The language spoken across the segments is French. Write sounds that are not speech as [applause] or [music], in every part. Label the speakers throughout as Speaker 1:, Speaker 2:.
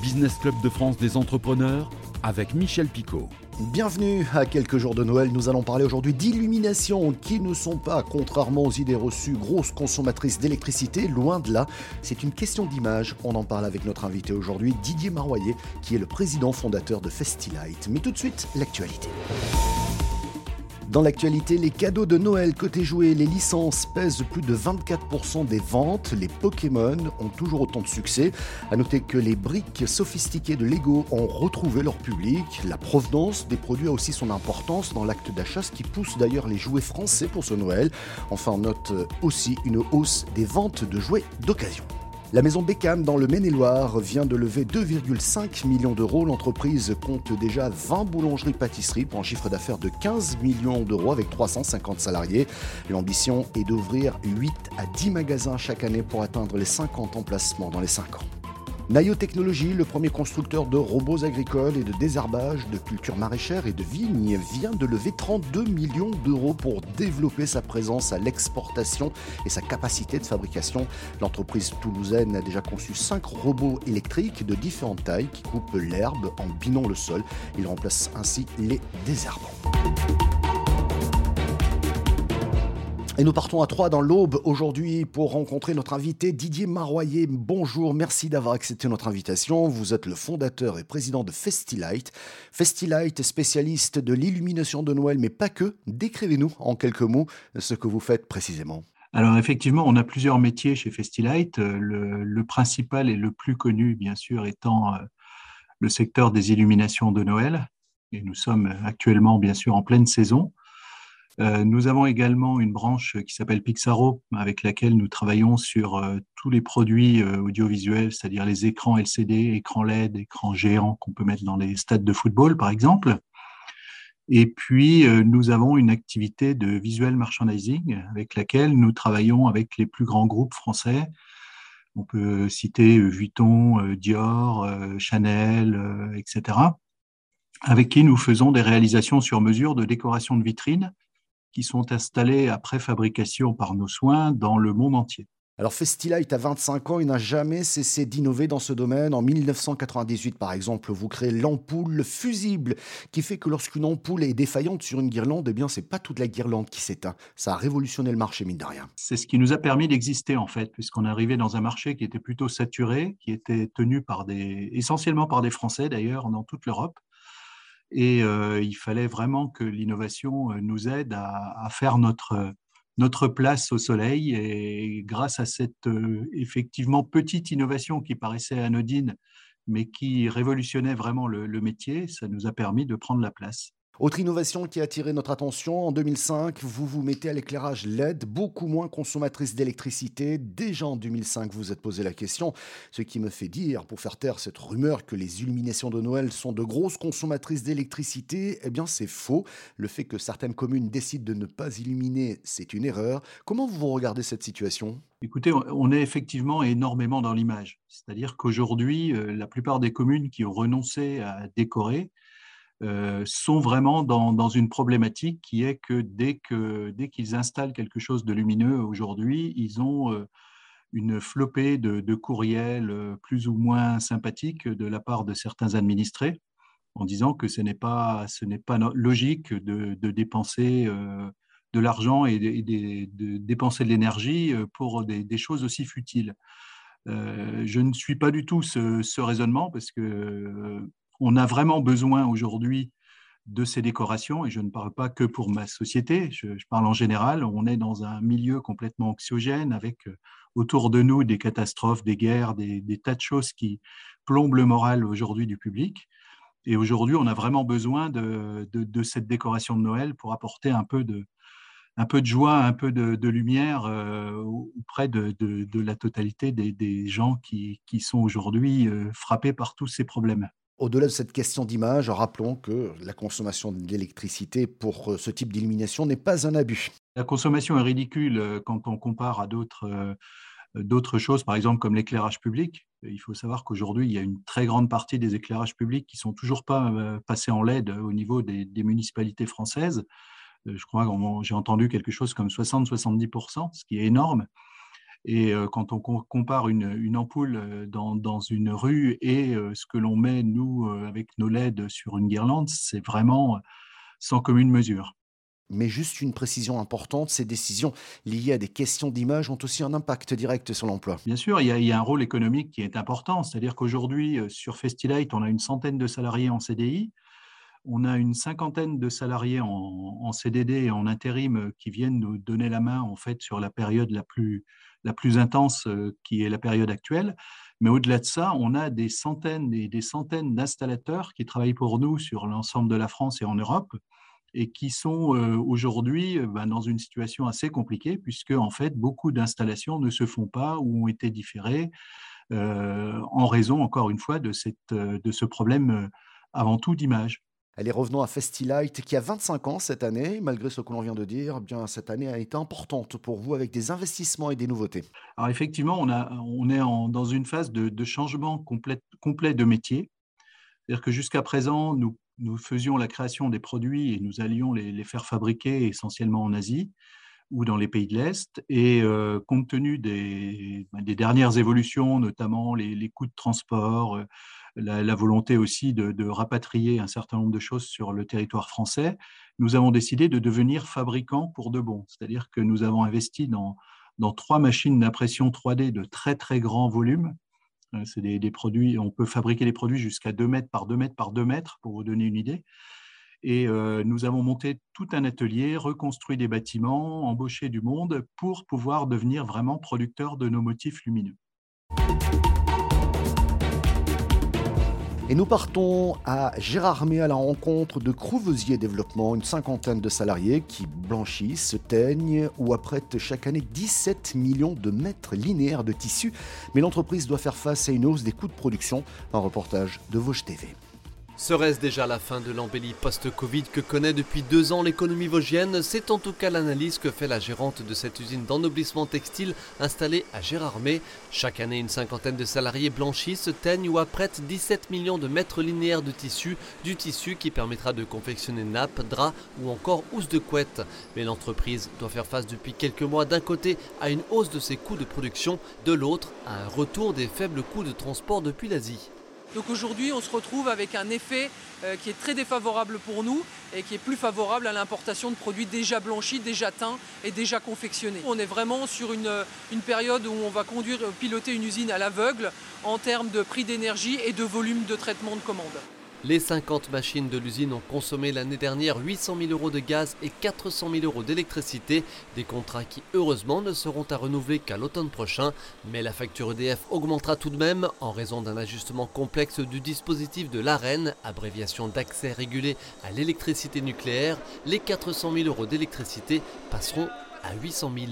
Speaker 1: Business Club de France des entrepreneurs avec Michel Picot.
Speaker 2: Bienvenue à quelques jours de Noël. Nous allons parler aujourd'hui d'illumination qui ne sont pas, contrairement aux idées reçues, grosses consommatrices d'électricité. Loin de là, c'est une question d'image. On en parle avec notre invité aujourd'hui, Didier Maroyer, qui est le président fondateur de Festilight. Mais tout de suite, l'actualité. Dans l'actualité, les cadeaux de Noël côté jouets, les licences pèsent plus de 24% des ventes. Les Pokémon ont toujours autant de succès. À noter que les briques sophistiquées de Lego ont retrouvé leur public. La provenance des produits a aussi son importance dans l'acte d'achat, ce qui pousse d'ailleurs les jouets français pour ce Noël. Enfin, note aussi une hausse des ventes de jouets d'occasion. La maison Beckham dans le Maine-et-Loire vient de lever 2,5 millions d'euros. L'entreprise compte déjà 20 boulangeries-pâtisseries pour un chiffre d'affaires de 15 millions d'euros avec 350 salariés. L'ambition est d'ouvrir 8 à 10 magasins chaque année pour atteindre les 50 emplacements dans les 5 ans. Nayo Technologies, le premier constructeur de robots agricoles et de désherbage, de cultures maraîchères et de vignes, vient de lever 32 millions d'euros pour développer sa présence à l'exportation et sa capacité de fabrication. L'entreprise toulousaine a déjà conçu 5 robots électriques de différentes tailles qui coupent l'herbe en binant le sol. Ils remplacent ainsi les désherbants. Et nous partons à Troyes dans l'Aube aujourd'hui pour rencontrer notre invité Didier Maroyer. Bonjour, merci d'avoir accepté notre invitation. Vous êtes le fondateur et président de Festilight. Festilight, spécialiste de l'illumination de Noël, mais pas que. Décrivez-nous en quelques mots ce que vous faites précisément.
Speaker 3: Alors effectivement, on a plusieurs métiers chez Festilight. Le, le principal et le plus connu, bien sûr, étant euh, le secteur des illuminations de Noël. Et nous sommes actuellement, bien sûr, en pleine saison. Euh, nous avons également une branche qui s'appelle Pixaro, avec laquelle nous travaillons sur euh, tous les produits euh, audiovisuels, c'est-à-dire les écrans LCD, écrans LED, écrans géants qu'on peut mettre dans les stades de football, par exemple. Et puis, nous avons une activité de visual merchandising avec laquelle nous travaillons avec les plus grands groupes français. On peut citer Vuitton, Dior, Chanel, etc., avec qui nous faisons des réalisations sur mesure de décoration de vitrines qui sont installés après fabrication par nos soins dans le monde entier.
Speaker 2: Alors Festilight a 25 ans, il n'a jamais cessé d'innover dans ce domaine. En 1998, par exemple, vous créez l'ampoule fusible, qui fait que lorsqu'une ampoule est défaillante sur une guirlande, eh bien c'est pas toute la guirlande qui s'éteint. Ça a révolutionné le marché, mine de rien.
Speaker 3: C'est ce qui nous a permis d'exister en fait, puisqu'on est arrivé dans un marché qui était plutôt saturé, qui était tenu par des, essentiellement par des Français d'ailleurs dans toute l'Europe. Et euh, il fallait vraiment que l'innovation euh, nous aide à, faire notre, notre place au soleil. Et grâce à cette euh, effectivement petite innovation qui paraissait anodine, mais qui révolutionnait vraiment le métier, ça nous a permis de prendre la place.
Speaker 2: Autre innovation qui a attiré notre attention, en 2005, vous vous mettez à l'éclairage LED, beaucoup moins consommatrice d'électricité. Déjà en 2005, vous vous êtes posé la question, ce qui me fait dire, pour faire taire cette rumeur que les illuminations de Noël sont de grosses consommatrices d'électricité, eh bien c'est faux. Le fait que certaines communes décident de ne pas illuminer, c'est une erreur. Comment vous regardez cette situation?
Speaker 3: Écoutez, on est effectivement énormément dans l'image. C'est-à-dire qu'aujourd'hui, euh, la plupart des communes qui ont renoncé à décorer, euh, sont vraiment dans, une problématique qui est que dès qu'ils dès qu'ils installent quelque chose de lumineux aujourd'hui, ils ont euh, une flopée de, courriels euh, plus ou moins sympathiques de la part de certains administrés en disant que ce n'est pas, pas logique de, dépenser de l'argent et de, dépenser de l'énergie pour des, choses aussi futiles. je ne suis pas du tout ce, ce raisonnement parce que on a vraiment besoin aujourd'hui de ces décorations, et je ne parle pas que pour ma société, je, parle en général, on est dans un milieu complètement anxiogène avec euh, autour de nous des catastrophes, des guerres, des, tas de choses qui plombent le moral aujourd'hui du public. Et aujourd'hui, on a vraiment besoin de, cette décoration de Noël pour apporter un peu de, joie, un peu de, lumière euh, auprès de, la totalité des, gens qui, qui sont aujourd'hui euh, frappés par tous ces problèmes.
Speaker 2: Au-delà de cette question d'image, rappelons que la consommation d'électricité pour euh, ce type d'illumination n'est pas un abus.
Speaker 3: La consommation est ridicule euh, quand on compare à d'autres euh, d'autres choses, par exemple comme l'éclairage public. Il faut savoir qu'aujourd'hui, il y a une très grande partie des éclairages publics qui sont toujours pas passés en LED au niveau des, des municipalités françaises. Je crois que j'ai entendu quelque chose comme 60-70%, ce qui est énorme. Et quand on compare une, ampoule dans, une rue et ce que l'on met, nous, avec nos LED sur une guirlande, c'est vraiment sans commune mesure.
Speaker 2: Mais juste une précision importante, ces décisions liées à des questions d'image ont aussi un impact direct sur l'emploi.
Speaker 3: Bien sûr, il y, a, un rôle économique qui est important. C'est-à-dire qu'aujourd'hui, sur Festilite, on a une centaine de salariés en CDI. On a une cinquantaine de salariés en, CDD et en intérim qui viennent nous donner la main en fait sur la période la plus, la plus intense qui est la période actuelle. Mais au-delà de ça, on a des centaines et des centaines d'installateurs qui travaillent pour nous sur l'ensemble de la France et en Europe et qui sont aujourd'hui ben, dans une situation assez compliquée puisque en fait beaucoup d'installations ne se font pas ou ont été différées en raison encore une fois de, cette, de ce problème avant tout d'image.
Speaker 2: Allez, revenons à Festilite qui a 25 ans cette année. Malgré ce que l'on vient de dire, eh bien, cette année a été importante pour vous avec des investissements et des nouveautés.
Speaker 3: Alors effectivement, on, est dans une phase de, changement complet, de métier. C'est-à-dire que jusqu'à présent, nous, faisions la création des produits et nous allions les, faire fabriquer essentiellement en Asie ou dans les pays de l'Est. Et euh, compte tenu des, dernières évolutions, notamment les, les coûts de transport, euh, la, volonté aussi de, rapatrier un certain nombre de choses sur le territoire français, nous avons décidé de devenir fabricants pour de bon. C'est-à-dire que nous avons investi dans, trois machines d'impression 3D de très très grand volume. Euh, c'est des, produits, on peut fabriquer des produits jusqu'à 2 mètres par 2 mètres par 2 mètres, pour vous donner une idée. Et euh, nous avons monté tout un atelier, reconstruit des bâtiments, embauché du monde pour pouvoir devenir vraiment producteurs de nos motifs lumineux.
Speaker 2: Et nous partons à Gérardmer à la rencontre de Crouvesier Développement, une cinquantaine de salariés qui blanchissent, teignent ou apprêtent chaque année 17 millions de mètres linéaires de tissu. Mais l'entreprise doit faire face à une hausse des coûts de production. Un reportage de Vosges TV.
Speaker 4: Serait-ce déjà la fin de l'embellie post-Covid que connaît depuis deux ans l'économie vosgienne? C'est en tout cas l'analyse que fait la gérante de cette usine d'ennoblissement textile installée à Gérardmer. Chaque année, une cinquantaine de salariés blanchissent, teignent ou apprêtent 17 millions de mètres linéaires de tissu, du tissu qui permettra de confectionner nappes, draps ou encore housses de couette. Mais l'entreprise doit faire face depuis quelques mois d'un côté à une hausse de ses coûts de production, de l'autre à un retour des faibles coûts de transport depuis l'Asie.
Speaker 5: Donc aujourd'hui, on se retrouve avec un effet euh, qui est très défavorable pour nous et qui est plus favorable à l'importation de produits déjà blanchis, déjà teints et déjà confectionnés. On est vraiment sur une, une période où on va conduire, piloter une usine à l'aveugle en termes de prix d'énergie et de volume de traitement de commandes.
Speaker 4: Les 50 machines de l'usine ont consommé l'année dernière 800 000 euros de gaz et 400 000 euros d'électricité, des contrats qui heureusement ne seront à renouveler qu'à l'automne prochain, mais la facture EDF augmentera tout de même en raison d'un ajustement complexe du dispositif de l'AREN, abréviation d'accès régulé à l'électricité nucléaire. Les 400 000 euros d'électricité passeront à 800 000.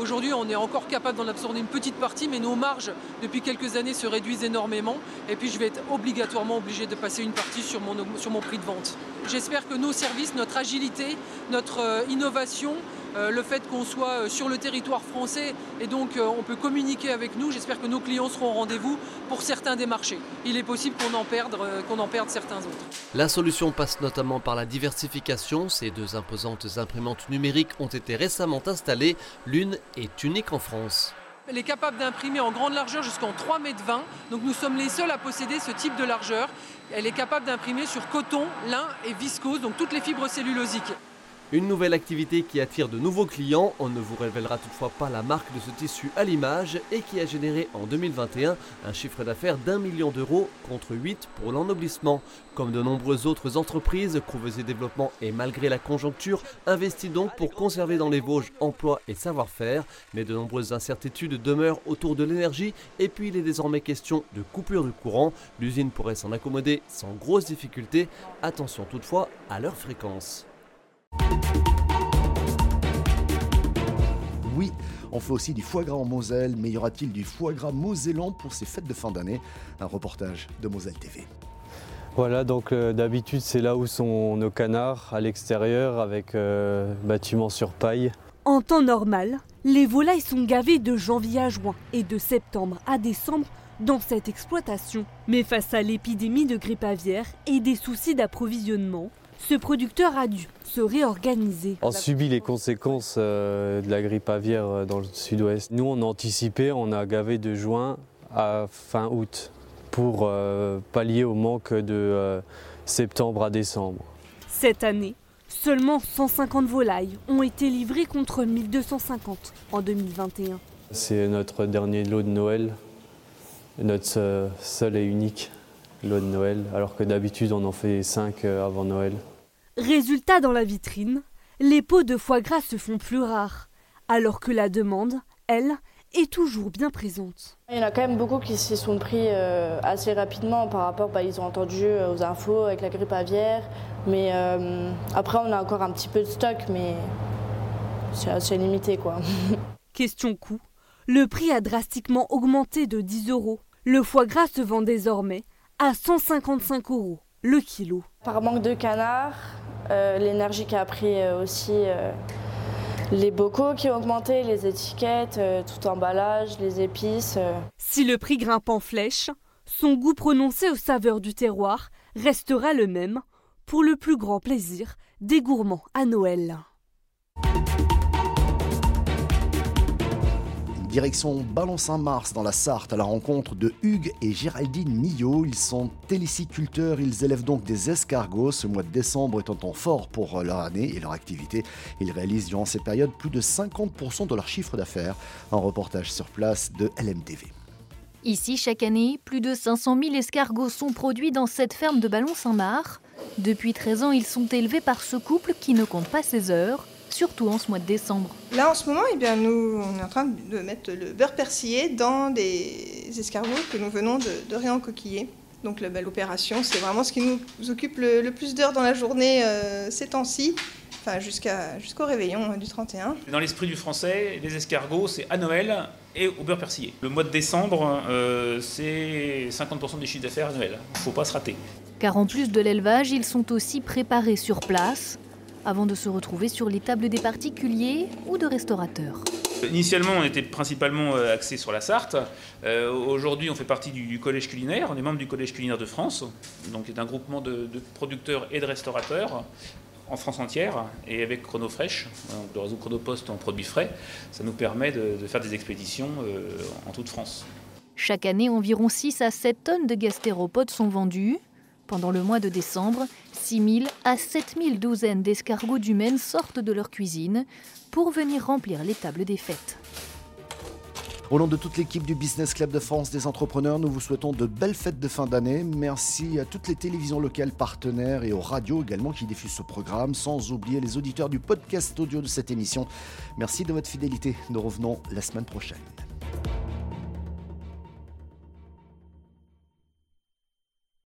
Speaker 5: Aujourd'hui, on est encore capable d'en absorber une petite partie, mais nos marges, depuis quelques années, se réduisent énormément. Et puis, je vais être obligatoirement obligé de passer une partie sur mon, prix de vente. J'espère que nos services, notre agilité, notre euh, innovation, le fait qu'on soit euh, sur le territoire français et donc on peut communiquer avec nous, j'espère que nos clients seront au rendez-vous pour certains des marchés. Il est possible qu'on en, perde, qu'on en perde certains autres.
Speaker 4: La solution passe notamment par la diversification. Ces deux imposantes imprimantes numériques ont été récemment installées. L'une est unique en France.
Speaker 5: Elle est capable d'imprimer en grande largeur jusqu'en 3 mètres 20. Donc nous sommes les seuls à posséder ce type de largeur. Elle est capable d'imprimer sur coton, lin et viscose, donc toutes les fibres cellulosiques.
Speaker 4: Une nouvelle activité qui attire de nouveaux clients, on ne vous révélera toutefois pas la marque de ce tissu à l'image et qui a généré en 2021 un chiffre d'affaires d'un million d'euros contre 8 pour l'ennoblissement. Comme de nombreuses autres entreprises, et Développement et malgré la conjoncture investit donc pour conserver dans les Vosges emploi et savoir-faire, mais de nombreuses incertitudes demeurent autour de l'énergie et puis il est désormais question de coupure de courant. L'usine pourrait s'en accommoder sans grosse difficulté. Attention toutefois à leur fréquence.
Speaker 2: Oui, on fait aussi du foie gras en Moselle, mais y aura-t-il du foie gras mosellan pour ces fêtes de fin d'année Un reportage de Moselle TV.
Speaker 6: Voilà, donc euh, d'habitude c'est là où sont nos canards, à l'extérieur, avec euh, bâtiments sur paille.
Speaker 7: En temps normal, les volailles sont gavées de janvier à juin et de septembre à décembre dans cette exploitation. Mais face à l'épidémie de grippe aviaire et des soucis d'approvisionnement, ce producteur a dû se réorganiser.
Speaker 6: On subit les conséquences euh, de la grippe aviaire euh, dans le sud-ouest. Nous, on a anticipé, on a gavé de juin à fin août pour euh, pallier au manque de septembre à décembre.
Speaker 7: Cette année, seulement 150 volailles ont été livrées contre 1250 en 2021.
Speaker 6: C'est notre dernier lot de Noël, notre seul et unique lot de Noël, alors que d'habitude on en fait 5 avant Noël.
Speaker 7: Résultat dans la vitrine, les pots de foie gras se font plus rares, alors que la demande, elle, est toujours bien présente.
Speaker 8: Il y en a quand même beaucoup qui s'y sont pris euh, assez rapidement par rapport, bah, ils ont entendu euh, aux infos avec la grippe aviaire, mais euh, après on a encore un petit peu de stock, mais c'est assez limité quoi. [laughs]
Speaker 7: Question coût, le prix a drastiquement augmenté de 10 euros. Le foie gras se vend désormais à 155 euros le kilo.
Speaker 8: Par manque de canards, euh, l'énergie qui a pris euh, aussi euh, les bocaux qui ont augmenté, les étiquettes, tout emballage, les épices.
Speaker 7: Si le prix grimpe en flèche, son goût prononcé aux saveurs du terroir restera le même pour le plus grand plaisir des gourmands à Noël.
Speaker 2: Direction Ballon-Saint-Mars dans la Sarthe à la rencontre de Hugues et Géraldine Millot. Ils sont téliciculteurs, ils élèvent donc des escargots. Ce mois de décembre est un temps fort pour leur année et leur activité. Ils réalisent durant cette période plus de 50% de leur chiffre d'affaires. Un reportage sur place de LMTV.
Speaker 9: Ici, chaque année, plus de 500 000 escargots sont produits dans cette ferme de Ballon-Saint-Marc. Depuis 13 ans, ils sont élevés par ce couple qui ne compte pas ses heures surtout en ce mois de décembre.
Speaker 10: Là, en ce moment, eh bien, nous, on est en train de mettre le beurre persillé dans des escargots que nous venons de, de réencoquiller. Donc la belle opération, c'est vraiment ce qui nous occupe le, plus d'heures dans la journée euh, ces temps-ci, enfin jusqu'à, jusqu'au réveillon hein, du 31.
Speaker 11: Dans l'esprit du français, les escargots, c'est à Noël et au beurre persillé. Le mois de décembre, euh, c'est 50% des chiffres d'affaires à Noël. Il ne faut pas se rater.
Speaker 9: Car en plus de l'élevage, ils sont aussi préparés sur place avant de se retrouver sur les tables des particuliers ou de restaurateurs.
Speaker 11: Initialement, on était principalement euh, axé sur la Sarthe. Euh, aujourd'hui, on fait partie du, Collège culinaire. On est membre du Collège culinaire de France, donc c'est un groupement de, producteurs et de restaurateurs en France entière. Et avec Chronofresh, le réseau Chronopost en produits frais, ça nous permet de, faire des expéditions euh, en toute France.
Speaker 9: Chaque année, environ 6 à 7 tonnes de gastéropodes sont vendues. Pendant le mois de décembre, 6 000 à 7 000 douzaines d'escargots du Maine sortent de leur cuisine pour venir remplir les tables des fêtes.
Speaker 2: Au nom de toute l'équipe du Business Club de France des entrepreneurs, nous vous souhaitons de belles fêtes de fin d'année. Merci à toutes les télévisions locales partenaires et aux radios également qui diffusent ce programme, sans oublier les auditeurs du podcast audio de cette émission. Merci de votre fidélité. Nous revenons la semaine prochaine.